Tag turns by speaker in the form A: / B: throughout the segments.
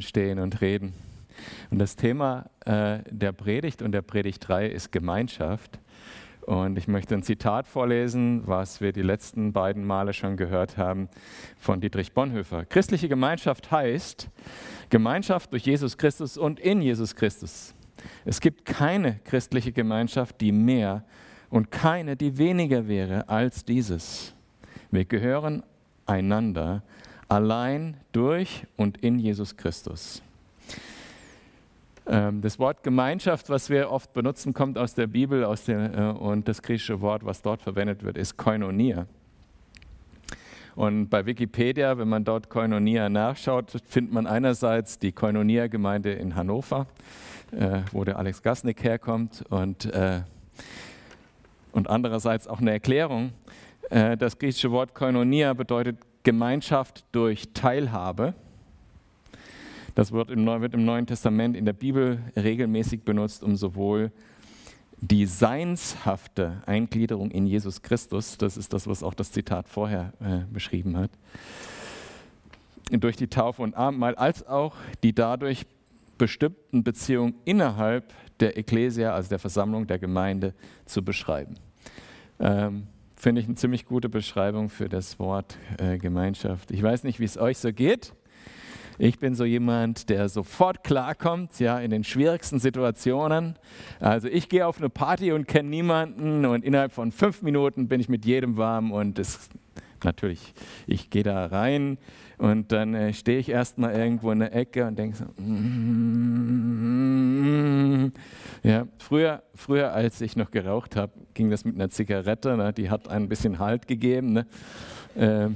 A: stehen und reden. Und das Thema äh, der Predigt und der Predigtreihe ist Gemeinschaft. Und ich möchte ein Zitat vorlesen, was wir die letzten beiden Male schon gehört haben von Dietrich Bonhoeffer. Christliche Gemeinschaft heißt Gemeinschaft durch Jesus Christus und in Jesus Christus. Es gibt keine christliche Gemeinschaft, die mehr und keine, die weniger wäre als dieses. Wir gehören einander allein durch und in Jesus Christus. Ähm, das Wort Gemeinschaft, was wir oft benutzen, kommt aus der Bibel aus der, äh, und das griechische Wort, was dort verwendet wird, ist Koinonia. Und bei Wikipedia, wenn man dort Koinonia nachschaut, findet man einerseits die Koinonia-Gemeinde in Hannover, äh, wo der Alex Gasnick herkommt, und, äh, und andererseits auch eine Erklärung. das griechische Wort Koinonia bedeutet Gemeinschaft durch Teilhabe. Das wird im, wird im Neuen Testament in der Bibel regelmäßig benutzt, um sowohl die seinshafte Eingliederung in Jesus Christus, das ist das, was auch das Zitat vorher äh, beschrieben hat, durch die Taufe und Abendmahl, als auch die dadurch bestimmten Beziehungen innerhalb der Ekklesia, also der Versammlung der Gemeinde, zu beschreiben. Ähm, Finde ich eine ziemlich gute Beschreibung für das Wort äh, Gemeinschaft. Ich weiß nicht, wie es euch so geht. Ich bin so jemand, der sofort klarkommt, ja, in den schwierigsten Situationen. Also ich gehe auf eine Party und kenne niemanden und innerhalb von fünf Minuten bin ich mit jedem warm und es natürlich, ich gehe da rein und dann äh, stehe ich erstmal irgendwo in der Ecke und denke so, mm, ja, früher, früher, als ich noch geraucht habe, ging das mit einer Zigarette, ne, die hat ein bisschen Halt gegeben. Ne? Äh,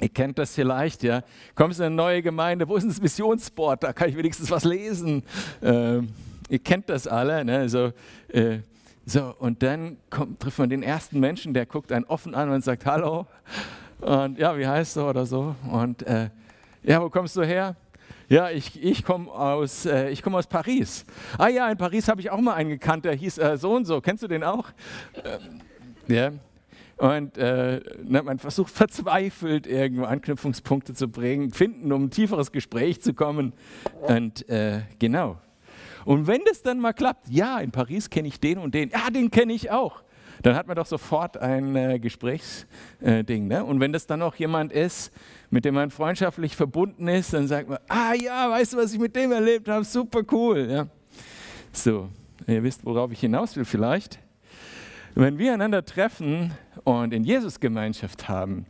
A: Ihr kennt das vielleicht, ja. Kommst in eine neue Gemeinde, wo ist das Missionsboard? Da kann ich wenigstens was lesen. Äh, ihr kennt das alle. Ne? So, äh, so, und dann kommt, trifft man den ersten Menschen, der guckt einen offen an und sagt Hallo. Und ja, wie heißt du oder so? Und äh, ja, wo kommst du her? Ja, ich, ich komme aus, äh, komm aus Paris. Ah ja, in Paris habe ich auch mal einen gekannt, der hieß äh, so und so. Kennst du den auch? Ähm, ja. Und äh, ne, man versucht verzweifelt irgendwo Anknüpfungspunkte zu bringen, finden, um ein tieferes Gespräch zu kommen. Und äh, genau, und wenn das dann mal klappt, ja, in Paris kenne ich den und den, ja, den kenne ich auch, dann hat man doch sofort ein äh, Gesprächsding. Ne? Und wenn das dann auch jemand ist, mit dem man freundschaftlich verbunden ist, dann sagt man, ah ja, weißt du, was ich mit dem erlebt habe, super cool. Ja? So, ihr wisst, worauf ich hinaus will vielleicht. Wenn wir einander treffen und in Jesus Gemeinschaft haben,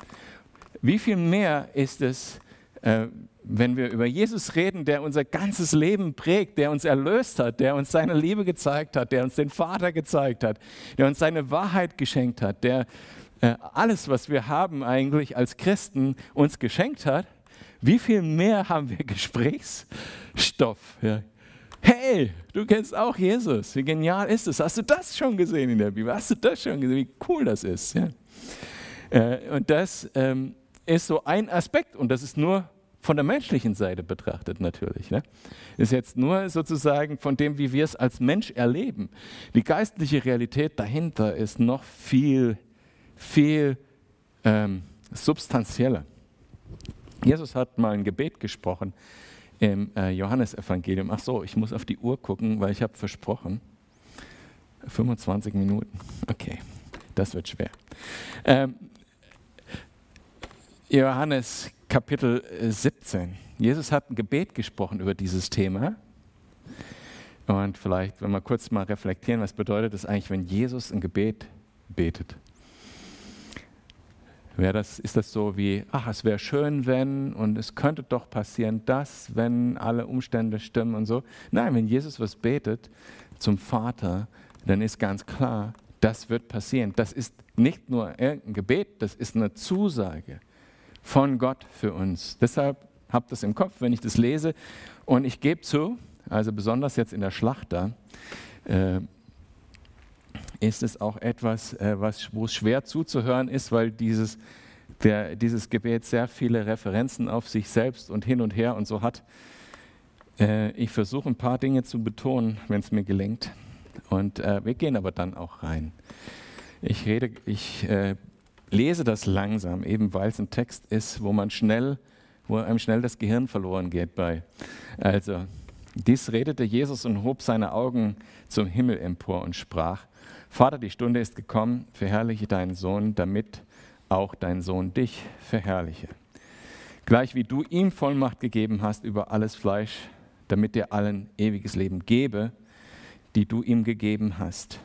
A: wie viel mehr ist es, wenn wir über Jesus reden, der unser ganzes Leben prägt, der uns erlöst hat, der uns seine Liebe gezeigt hat, der uns den Vater gezeigt hat, der uns seine Wahrheit geschenkt hat, der äh, alles, was wir haben eigentlich als Christen uns geschenkt hat, wie viel mehr haben wir Gesprächsstoff? Ja. Hey, du kennst auch Jesus. Wie genial ist es? Hast du das schon gesehen in der Bibel? Hast du das schon gesehen? Wie cool das ist? Ja. Äh, und das ähm, ist so ein Aspekt und das ist nur von der menschlichen Seite betrachtet natürlich. Ne? Ist jetzt nur sozusagen von dem, wie wir es als Mensch erleben. Die geistliche Realität dahinter ist noch viel, viel ähm, substanzieller. Jesus hat mal ein Gebet gesprochen im äh, Johannesevangelium. Ach so, ich muss auf die Uhr gucken, weil ich habe versprochen. 25 Minuten. Okay, das wird schwer. Ähm, Johannes Kapitel 17. Jesus hat ein Gebet gesprochen über dieses Thema. Und vielleicht, wenn wir kurz mal reflektieren, was bedeutet es eigentlich, wenn Jesus ein Gebet betet? Wäre das, ist das so wie, ach, es wäre schön, wenn, und es könnte doch passieren, dass, wenn alle Umstände stimmen und so. Nein, wenn Jesus was betet zum Vater, dann ist ganz klar, das wird passieren. Das ist nicht nur irgendein Gebet, das ist eine Zusage von Gott für uns. Deshalb habt das im Kopf, wenn ich das lese. Und ich gebe zu, also besonders jetzt in der Schlacht da, äh, ist es auch etwas, äh, was, wo es schwer zuzuhören ist, weil dieses, der, dieses Gebet sehr viele Referenzen auf sich selbst und hin und her und so hat. Äh, ich versuche ein paar Dinge zu betonen, wenn es mir gelingt. Und äh, wir gehen aber dann auch rein. Ich rede, ich äh, lese das langsam, eben weil es ein Text ist, wo man schnell, wo einem schnell das Gehirn verloren geht bei. Also, dies redete Jesus und hob seine Augen zum Himmel empor und sprach, Vater, die Stunde ist gekommen, verherrliche deinen Sohn, damit auch dein Sohn dich verherrliche. Gleich wie du ihm Vollmacht gegeben hast über alles Fleisch, damit er allen ewiges Leben gebe, die du ihm gegeben hast.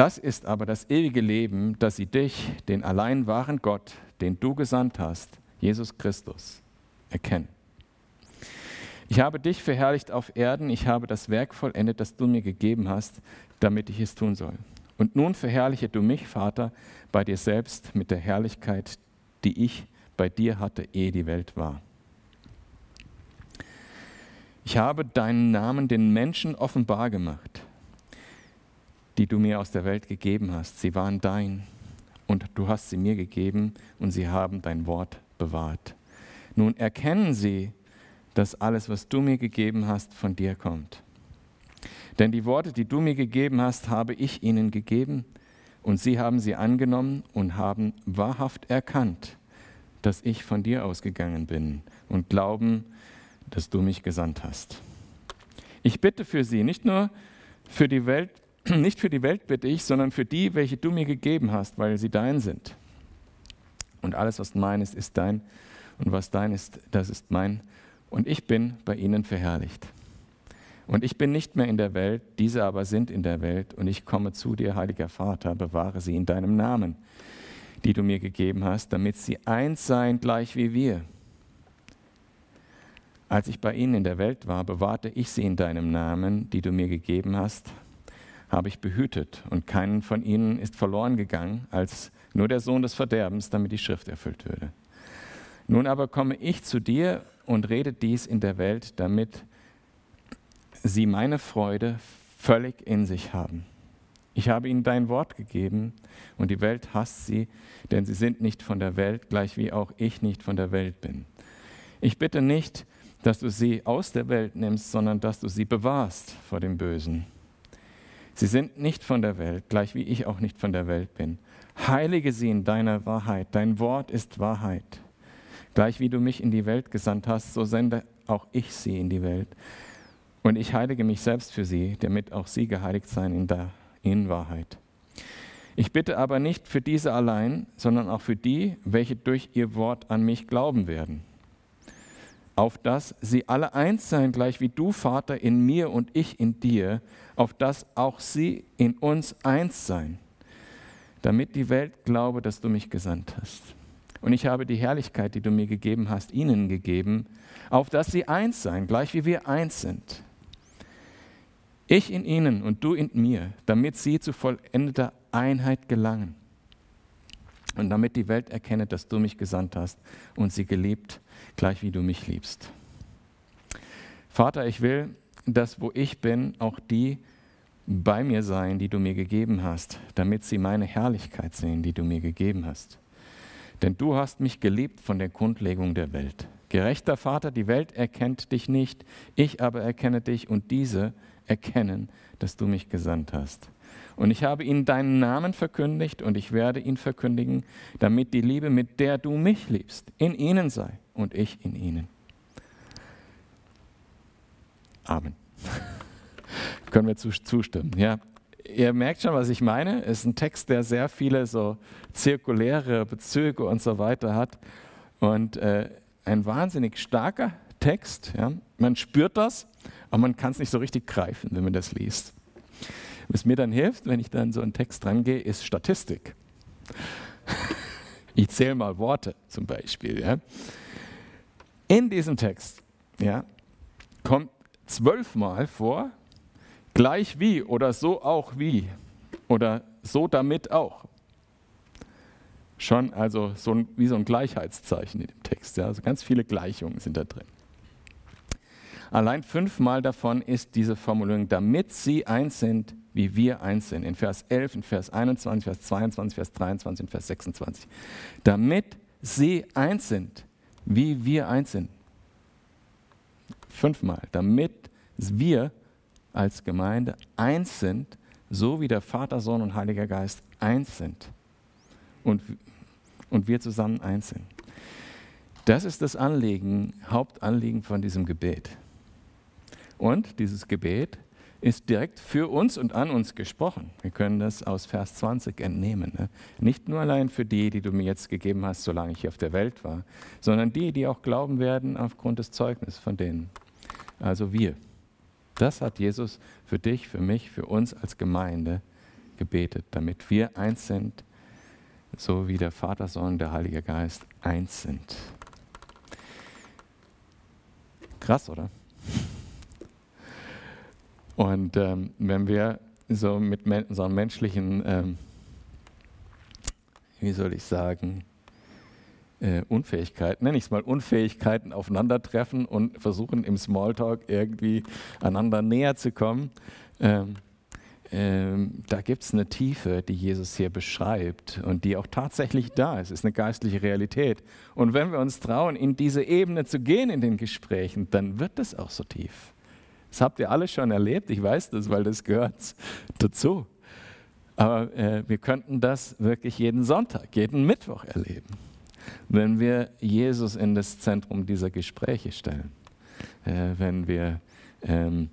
A: Das ist aber das ewige Leben, dass sie dich, den allein wahren Gott, den du gesandt hast, Jesus Christus, erkennen. Ich habe dich verherrlicht auf Erden, ich habe das Werk vollendet, das du mir gegeben hast, damit ich es tun soll. Und nun verherrliche du mich, Vater, bei dir selbst mit der Herrlichkeit, die ich bei dir hatte, ehe die Welt war. Ich habe deinen Namen den Menschen offenbar gemacht die du mir aus der Welt gegeben hast. Sie waren dein und du hast sie mir gegeben und sie haben dein Wort bewahrt. Nun erkennen sie, dass alles, was du mir gegeben hast, von dir kommt. Denn die Worte, die du mir gegeben hast, habe ich ihnen gegeben und sie haben sie angenommen und haben wahrhaft erkannt, dass ich von dir ausgegangen bin und glauben, dass du mich gesandt hast. Ich bitte für sie, nicht nur für die Welt, nicht für die Welt bitte ich, sondern für die, welche du mir gegeben hast, weil sie dein sind. Und alles, was mein ist, ist dein. Und was dein ist, das ist mein. Und ich bin bei ihnen verherrlicht. Und ich bin nicht mehr in der Welt, diese aber sind in der Welt. Und ich komme zu dir, heiliger Vater, bewahre sie in deinem Namen, die du mir gegeben hast, damit sie eins seien, gleich wie wir. Als ich bei ihnen in der Welt war, bewahrte ich sie in deinem Namen, die du mir gegeben hast, habe ich behütet und keinen von ihnen ist verloren gegangen, als nur der Sohn des Verderbens, damit die Schrift erfüllt würde. Nun aber komme ich zu dir und rede dies in der Welt, damit sie meine Freude völlig in sich haben. Ich habe ihnen dein Wort gegeben und die Welt hasst sie, denn sie sind nicht von der Welt, gleich wie auch ich nicht von der Welt bin. Ich bitte nicht, dass du sie aus der Welt nimmst, sondern dass du sie bewahrst vor dem Bösen. Sie sind nicht von der Welt, gleich wie ich auch nicht von der Welt bin. Heilige sie in deiner Wahrheit. Dein Wort ist Wahrheit. Gleich wie du mich in die Welt gesandt hast, so sende auch ich sie in die Welt. Und ich heilige mich selbst für sie, damit auch sie geheiligt seien in der in Wahrheit. Ich bitte aber nicht für diese allein, sondern auch für die, welche durch ihr Wort an mich glauben werden auf dass sie alle eins seien, gleich wie du, Vater, in mir und ich in dir, auf dass auch sie in uns eins seien, damit die Welt glaube, dass du mich gesandt hast. Und ich habe die Herrlichkeit, die du mir gegeben hast, ihnen gegeben, auf dass sie eins seien, gleich wie wir eins sind. Ich in ihnen und du in mir, damit sie zu vollendeter Einheit gelangen. Und damit die Welt erkenne, dass du mich gesandt hast und sie geliebt gleich wie du mich liebst. Vater, ich will, dass wo ich bin, auch die bei mir sein, die du mir gegeben hast, damit sie meine Herrlichkeit sehen, die du mir gegeben hast. Denn du hast mich geliebt von der Grundlegung der Welt. Gerechter Vater, die Welt erkennt dich nicht, ich aber erkenne dich und diese erkennen, dass du mich gesandt hast. Und ich habe ihnen deinen Namen verkündigt und ich werde ihn verkündigen, damit die Liebe, mit der du mich liebst, in ihnen sei und ich in ihnen. Amen. Können wir zustimmen? Ja. Ihr merkt schon, was ich meine. Es ist ein Text, der sehr viele so zirkuläre Bezüge und so weiter hat. Und äh, ein wahnsinnig starker Text. Ja. Man spürt das, aber man kann es nicht so richtig greifen, wenn man das liest. Was mir dann hilft, wenn ich dann so einen Text rangehe, ist Statistik. Ich zähle mal Worte zum Beispiel. Ja. In diesem Text ja, kommt zwölfmal vor, gleich wie oder so auch wie oder so damit auch. Schon also so ein, wie so ein Gleichheitszeichen in dem Text. Ja, also ganz viele Gleichungen sind da drin. Allein fünfmal davon ist diese Formulierung, damit sie eins sind, wie wir eins sind. In Vers 11, in Vers 21, Vers 22, Vers 23, in Vers 26. Damit sie eins sind, wie wir eins sind. Fünfmal. Damit wir als Gemeinde eins sind, so wie der Vater, Sohn und Heiliger Geist eins sind. Und und wir zusammen eins sind. Das ist das Anliegen, Hauptanliegen von diesem Gebet. Und dieses Gebet ist direkt für uns und an uns gesprochen. Wir können das aus Vers 20 entnehmen. Ne? Nicht nur allein für die, die du mir jetzt gegeben hast, solange ich hier auf der Welt war, sondern die, die auch glauben werden aufgrund des Zeugnisses von denen. Also wir. Das hat Jesus für dich, für mich, für uns als Gemeinde gebetet, damit wir eins sind, so wie der Vater, Sohn, der Heilige Geist eins sind. Krass, oder? Und ähm, wenn wir so mit men unseren menschlichen, ähm, wie soll ich sagen, äh, Unfähigkeiten, nenne ich es mal Unfähigkeiten, aufeinandertreffen und versuchen im Smalltalk irgendwie einander näher zu kommen, ähm, ähm, da gibt es eine Tiefe, die Jesus hier beschreibt und die auch tatsächlich da ist. Ist eine geistliche Realität. Und wenn wir uns trauen, in diese Ebene zu gehen in den Gesprächen, dann wird es auch so tief. Das habt ihr alle schon erlebt, ich weiß das, weil das gehört dazu. Aber äh, wir könnten das wirklich jeden Sonntag, jeden Mittwoch erleben, wenn wir Jesus in das Zentrum dieser Gespräche stellen. Äh, wenn wir ähm,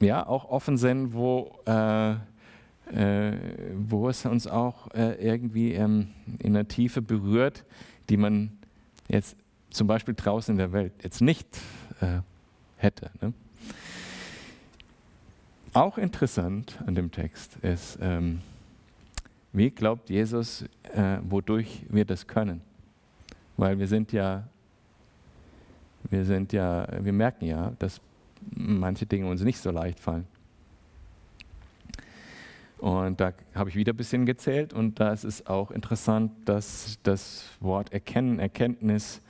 A: ja, auch offen sind, wo, äh, äh wo es uns auch äh, irgendwie ähm, in der Tiefe berührt, die man jetzt zum Beispiel draußen in der Welt jetzt nicht äh, hätte. Ne? Auch interessant an dem Text ist, ähm, wie glaubt Jesus, äh, wodurch wir das können? Weil wir sind ja, wir sind ja, wir merken ja, dass manche Dinge uns nicht so leicht fallen. Und da habe ich wieder ein bisschen gezählt und da ist es auch interessant, dass das Wort Erkennen, Erkenntnis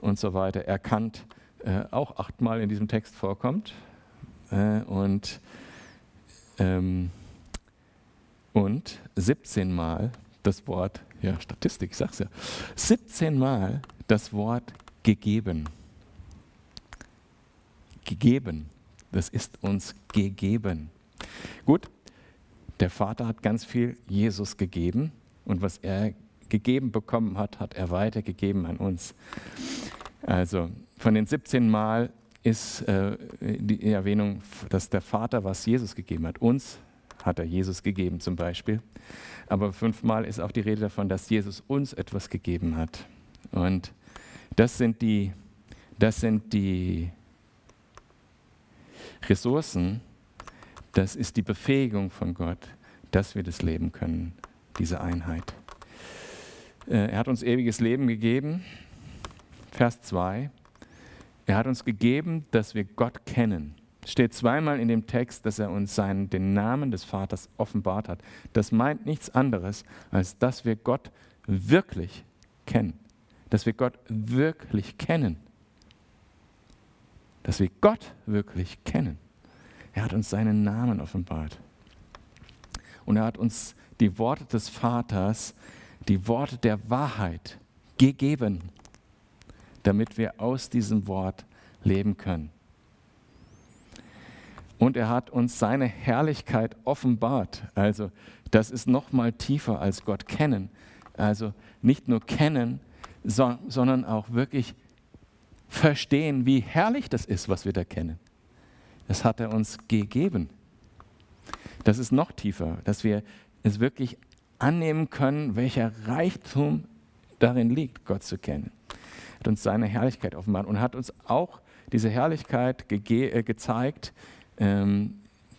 A: und so weiter, erkannt, äh, auch achtmal in diesem Text vorkommt. Äh, und ähm, und 17 Mal das Wort, ja, Statistik, ich sag's ja, 17 Mal das Wort gegeben. Gegeben. Das ist uns gegeben. Gut, der Vater hat ganz viel Jesus gegeben und was er gegeben bekommen hat, hat er weitergegeben an uns. Also von den 17 Mal ist äh, die Erwähnung, dass der Vater was Jesus gegeben hat. Uns hat er Jesus gegeben zum Beispiel. Aber fünfmal ist auch die Rede davon, dass Jesus uns etwas gegeben hat. Und das sind die, das sind die Ressourcen, das ist die Befähigung von Gott, dass wir das leben können, diese Einheit. Äh, er hat uns ewiges Leben gegeben. Vers 2. Er hat uns gegeben, dass wir Gott kennen. Steht zweimal in dem Text, dass er uns seinen, den Namen des Vaters offenbart hat. Das meint nichts anderes, als dass wir Gott wirklich kennen. Dass wir Gott wirklich kennen. Dass wir Gott wirklich kennen. Er hat uns seinen Namen offenbart. Und er hat uns die Worte des Vaters, die Worte der Wahrheit gegeben damit wir aus diesem Wort leben können. Und er hat uns seine Herrlichkeit offenbart. Also das ist noch mal tiefer als Gott kennen. Also nicht nur kennen, so, sondern auch wirklich verstehen, wie herrlich das ist, was wir da kennen. Das hat er uns gegeben. Das ist noch tiefer, dass wir es wirklich annehmen können, welcher Reichtum darin liegt, Gott zu kennen hat uns seine Herrlichkeit offenbart und hat uns auch diese Herrlichkeit äh, gezeigt, ähm,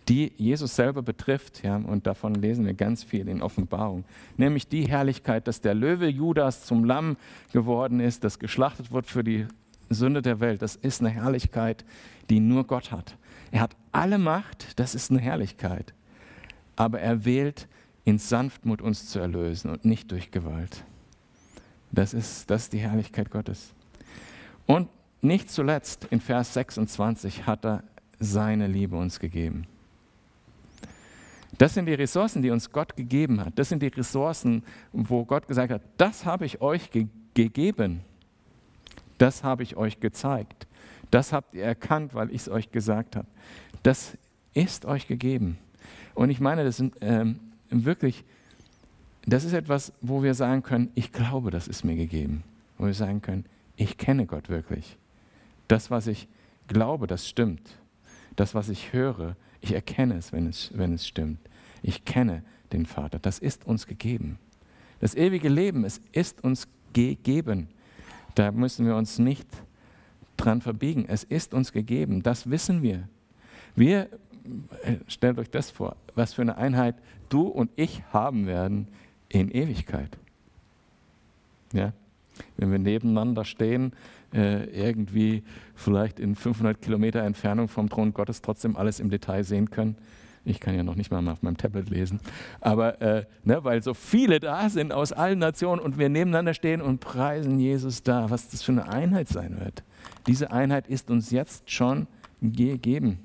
A: die Jesus selber betrifft. Ja, und davon lesen wir ganz viel in Offenbarung. Nämlich die Herrlichkeit, dass der Löwe Judas zum Lamm geworden ist, das geschlachtet wird für die Sünde der Welt. Das ist eine Herrlichkeit, die nur Gott hat. Er hat alle Macht, das ist eine Herrlichkeit. Aber er wählt, in Sanftmut uns zu erlösen und nicht durch Gewalt. Das ist, das ist die Herrlichkeit Gottes. Und nicht zuletzt in Vers 26 hat er seine Liebe uns gegeben. Das sind die Ressourcen, die uns Gott gegeben hat. Das sind die Ressourcen, wo Gott gesagt hat, das habe ich euch ge gegeben. Das habe ich euch gezeigt. Das habt ihr erkannt, weil ich es euch gesagt habe. Das ist euch gegeben. Und ich meine, das sind ähm, wirklich das ist etwas, wo wir sagen können, ich glaube, das ist mir gegeben. Wo wir sagen können, ich kenne Gott wirklich. Das, was ich glaube, das stimmt. Das, was ich höre, ich erkenne es, wenn es, wenn es stimmt. Ich kenne den Vater. Das ist uns gegeben. Das ewige Leben, es ist uns gegeben. Da müssen wir uns nicht dran verbiegen. Es ist uns gegeben. Das wissen wir. Wir, äh, stellt euch das vor, was für eine Einheit du und ich haben werden in Ewigkeit. Ja? Wenn wir nebeneinander stehen, äh, irgendwie vielleicht in 500 Kilometer Entfernung vom Thron Gottes trotzdem alles im Detail sehen können. Ich kann ja noch nicht mal auf meinem Tablet lesen. Aber äh, ne, weil so viele da sind aus allen Nationen und wir nebeneinander stehen und preisen Jesus da, was das für eine Einheit sein wird. Diese Einheit ist uns jetzt schon gegeben.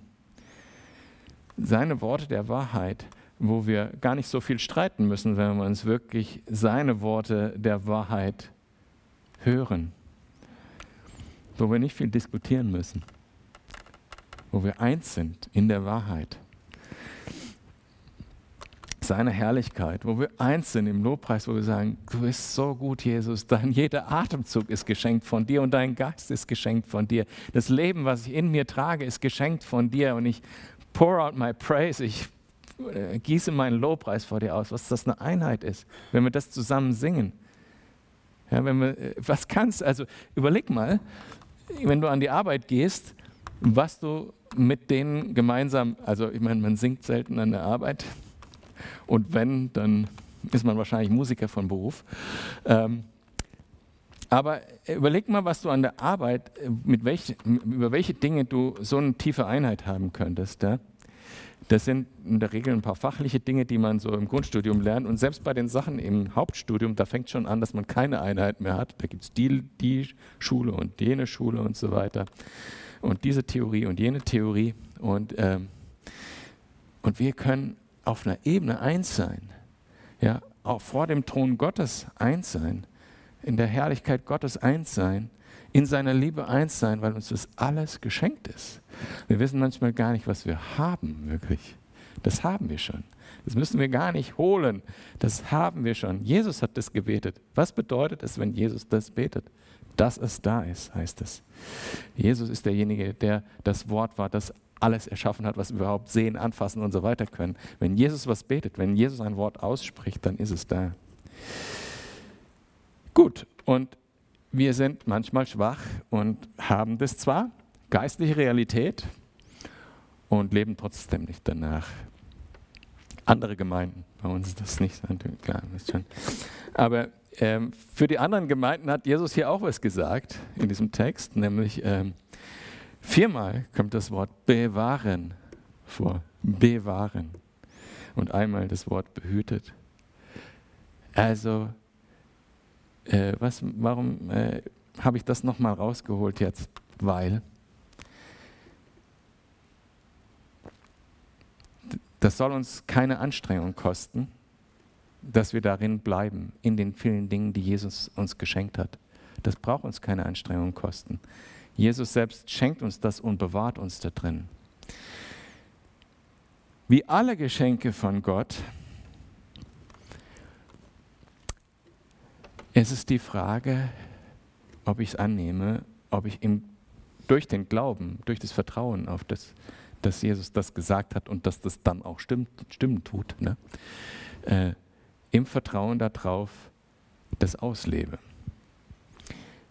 A: Seine Worte der Wahrheit wo wir gar nicht so viel streiten müssen, wenn wir uns wirklich seine Worte der Wahrheit hören, wo wir nicht viel diskutieren müssen, wo wir eins sind in der Wahrheit. Seine Herrlichkeit, wo wir eins sind im Lobpreis, wo wir sagen, du bist so gut, Jesus, dein jeder Atemzug ist geschenkt von dir und dein Geist ist geschenkt von dir. Das Leben, was ich in mir trage, ist geschenkt von dir. Und ich pour out my praise, ich gieße meinen Lobpreis vor dir aus, was das eine Einheit ist, wenn wir das zusammen singen. Ja, wenn wir, äh, was kannst, also überleg mal, wenn du an die Arbeit gehst, was du mit denen gemeinsam, also ich meine, man singt selten an der Arbeit und wenn, dann ist man wahrscheinlich Musiker von Beruf. Ähm, aber überleg mal, was du an der Arbeit, äh, mit welch, über welche Dinge du so eine tiefe Einheit haben könntest. Ja? Das sind in der Regel ein paar fachliche Dinge, die man so im Grundstudium lernt. Und selbst bei den Sachen im Hauptstudium, da fängt schon an, dass man keine Einheit mehr hat. Da gibt es die, die Schule und jene Schule und so weiter. Und diese Theorie und jene Theorie. Und, ähm, und wir können auf einer Ebene eins sein. Ja, auch vor dem Thron Gottes eins sein. In der Herrlichkeit Gottes eins sein in seiner Liebe eins sein, weil uns das alles geschenkt ist. Wir wissen manchmal gar nicht, was wir haben, wirklich. Das haben wir schon. Das müssen wir gar nicht holen. Das haben wir schon. Jesus hat das gebetet. Was bedeutet es, wenn Jesus das betet? Dass es da ist, heißt es. Jesus ist derjenige, der das Wort war, das alles erschaffen hat, was wir überhaupt sehen, anfassen und so weiter können. Wenn Jesus was betet, wenn Jesus ein Wort ausspricht, dann ist es da. Gut, und wir sind manchmal schwach und haben das zwar, geistliche Realität, und leben trotzdem nicht danach. Andere Gemeinden, bei uns ist das nicht so, klar, ist schon. Aber ähm, für die anderen Gemeinden hat Jesus hier auch was gesagt in diesem Text, nämlich ähm, viermal kommt das Wort bewahren vor. Bewahren. Und einmal das Wort behütet. Also äh, was, warum äh, habe ich das nochmal rausgeholt jetzt? Weil das soll uns keine Anstrengung kosten, dass wir darin bleiben, in den vielen Dingen, die Jesus uns geschenkt hat. Das braucht uns keine Anstrengung kosten. Jesus selbst schenkt uns das und bewahrt uns da drin. Wie alle Geschenke von Gott Es ist die Frage, ob ich es annehme, ob ich ihm durch den Glauben, durch das Vertrauen auf das, dass Jesus das gesagt hat und dass das dann auch stimmt, stimmen tut, ne? äh, im Vertrauen darauf das auslebe.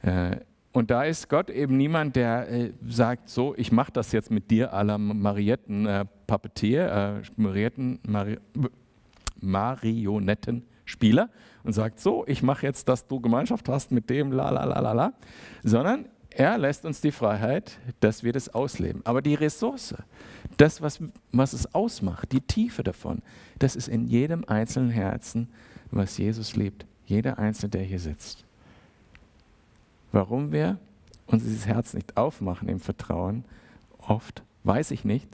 A: Äh, und da ist Gott eben niemand, der äh, sagt, so, ich mache das jetzt mit dir la Marietten äh, Pappetier, äh, Marietten, Mari Marionettenspieler, und sagt, so, ich mache jetzt, dass du Gemeinschaft hast mit dem, la la la la la, sondern er lässt uns die Freiheit, dass wir das ausleben. Aber die Ressource, das, was, was es ausmacht, die Tiefe davon, das ist in jedem einzelnen Herzen, was Jesus liebt. Jeder Einzelne, der hier sitzt. Warum wir uns dieses Herz nicht aufmachen im Vertrauen, oft weiß ich nicht.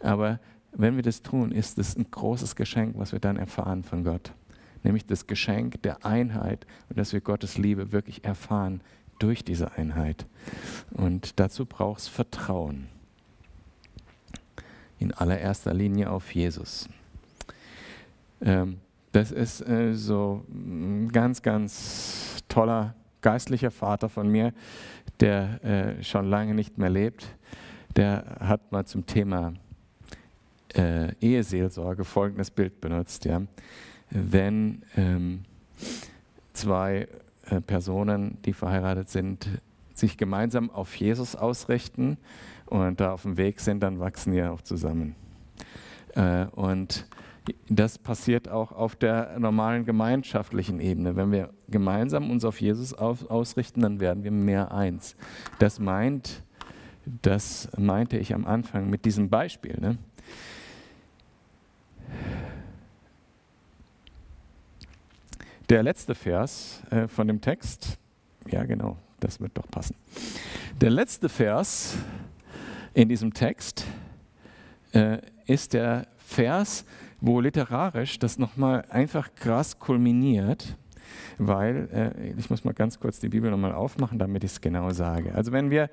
A: Aber wenn wir das tun, ist es ein großes Geschenk, was wir dann erfahren von Gott nämlich das Geschenk der Einheit und dass wir Gottes Liebe wirklich erfahren durch diese Einheit. Und dazu braucht es Vertrauen. In allererster Linie auf Jesus. Ähm, das ist äh, so ein ganz, ganz toller geistlicher Vater von mir, der äh, schon lange nicht mehr lebt. Der hat mal zum Thema äh, Eheseelsorge folgendes Bild benutzt. Ja. Wenn ähm, zwei äh, Personen, die verheiratet sind, sich gemeinsam auf Jesus ausrichten und da auf dem Weg sind, dann wachsen die auch zusammen. Äh, und das passiert auch auf der normalen gemeinschaftlichen Ebene. Wenn wir gemeinsam uns auf Jesus ausrichten, dann werden wir mehr eins. Das meint, das meinte ich am Anfang mit diesem Beispiel. Ne? Der letzte Vers äh, von dem Text, ja genau, das wird doch passen. Der letzte Vers in diesem Text äh, ist der Vers, wo literarisch das nochmal einfach krass kulminiert, weil, äh, ich muss mal ganz kurz die Bibel nochmal aufmachen, damit ich es genau sage. Also wenn wir,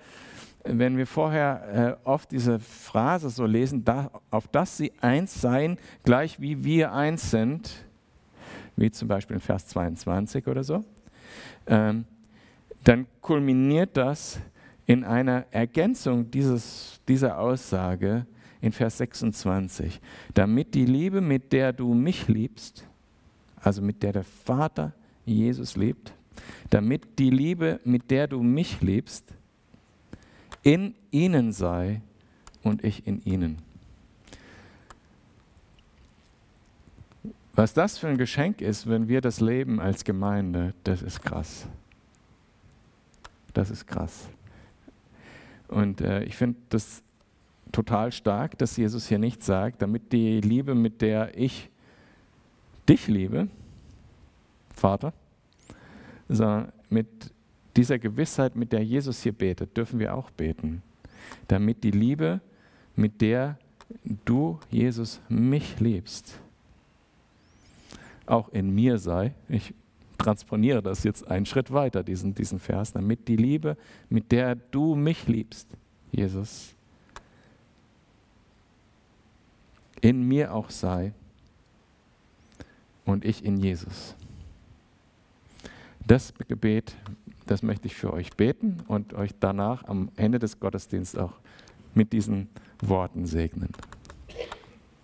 A: wenn wir vorher äh, oft diese Phrase so lesen, da, auf dass sie eins seien, gleich wie wir eins sind, wie zum Beispiel in Vers 22 oder so, ähm, dann kulminiert das in einer Ergänzung dieses, dieser Aussage in Vers 26, damit die Liebe, mit der du mich liebst, also mit der der Vater Jesus liebt, damit die Liebe, mit der du mich liebst, in ihnen sei und ich in ihnen. Was das für ein Geschenk ist, wenn wir das leben als Gemeinde, das ist krass. Das ist krass. Und äh, ich finde das total stark, dass Jesus hier nicht sagt, damit die Liebe, mit der ich dich liebe, Vater, sondern mit dieser Gewissheit, mit der Jesus hier betet, dürfen wir auch beten. Damit die Liebe, mit der du, Jesus, mich liebst, auch in mir sei. Ich transponiere das jetzt einen Schritt weiter, diesen, diesen Vers, damit die Liebe, mit der du mich liebst, Jesus, in mir auch sei und ich in Jesus. Das Gebet, das möchte ich für euch beten und euch danach am Ende des Gottesdienstes auch mit diesen Worten segnen.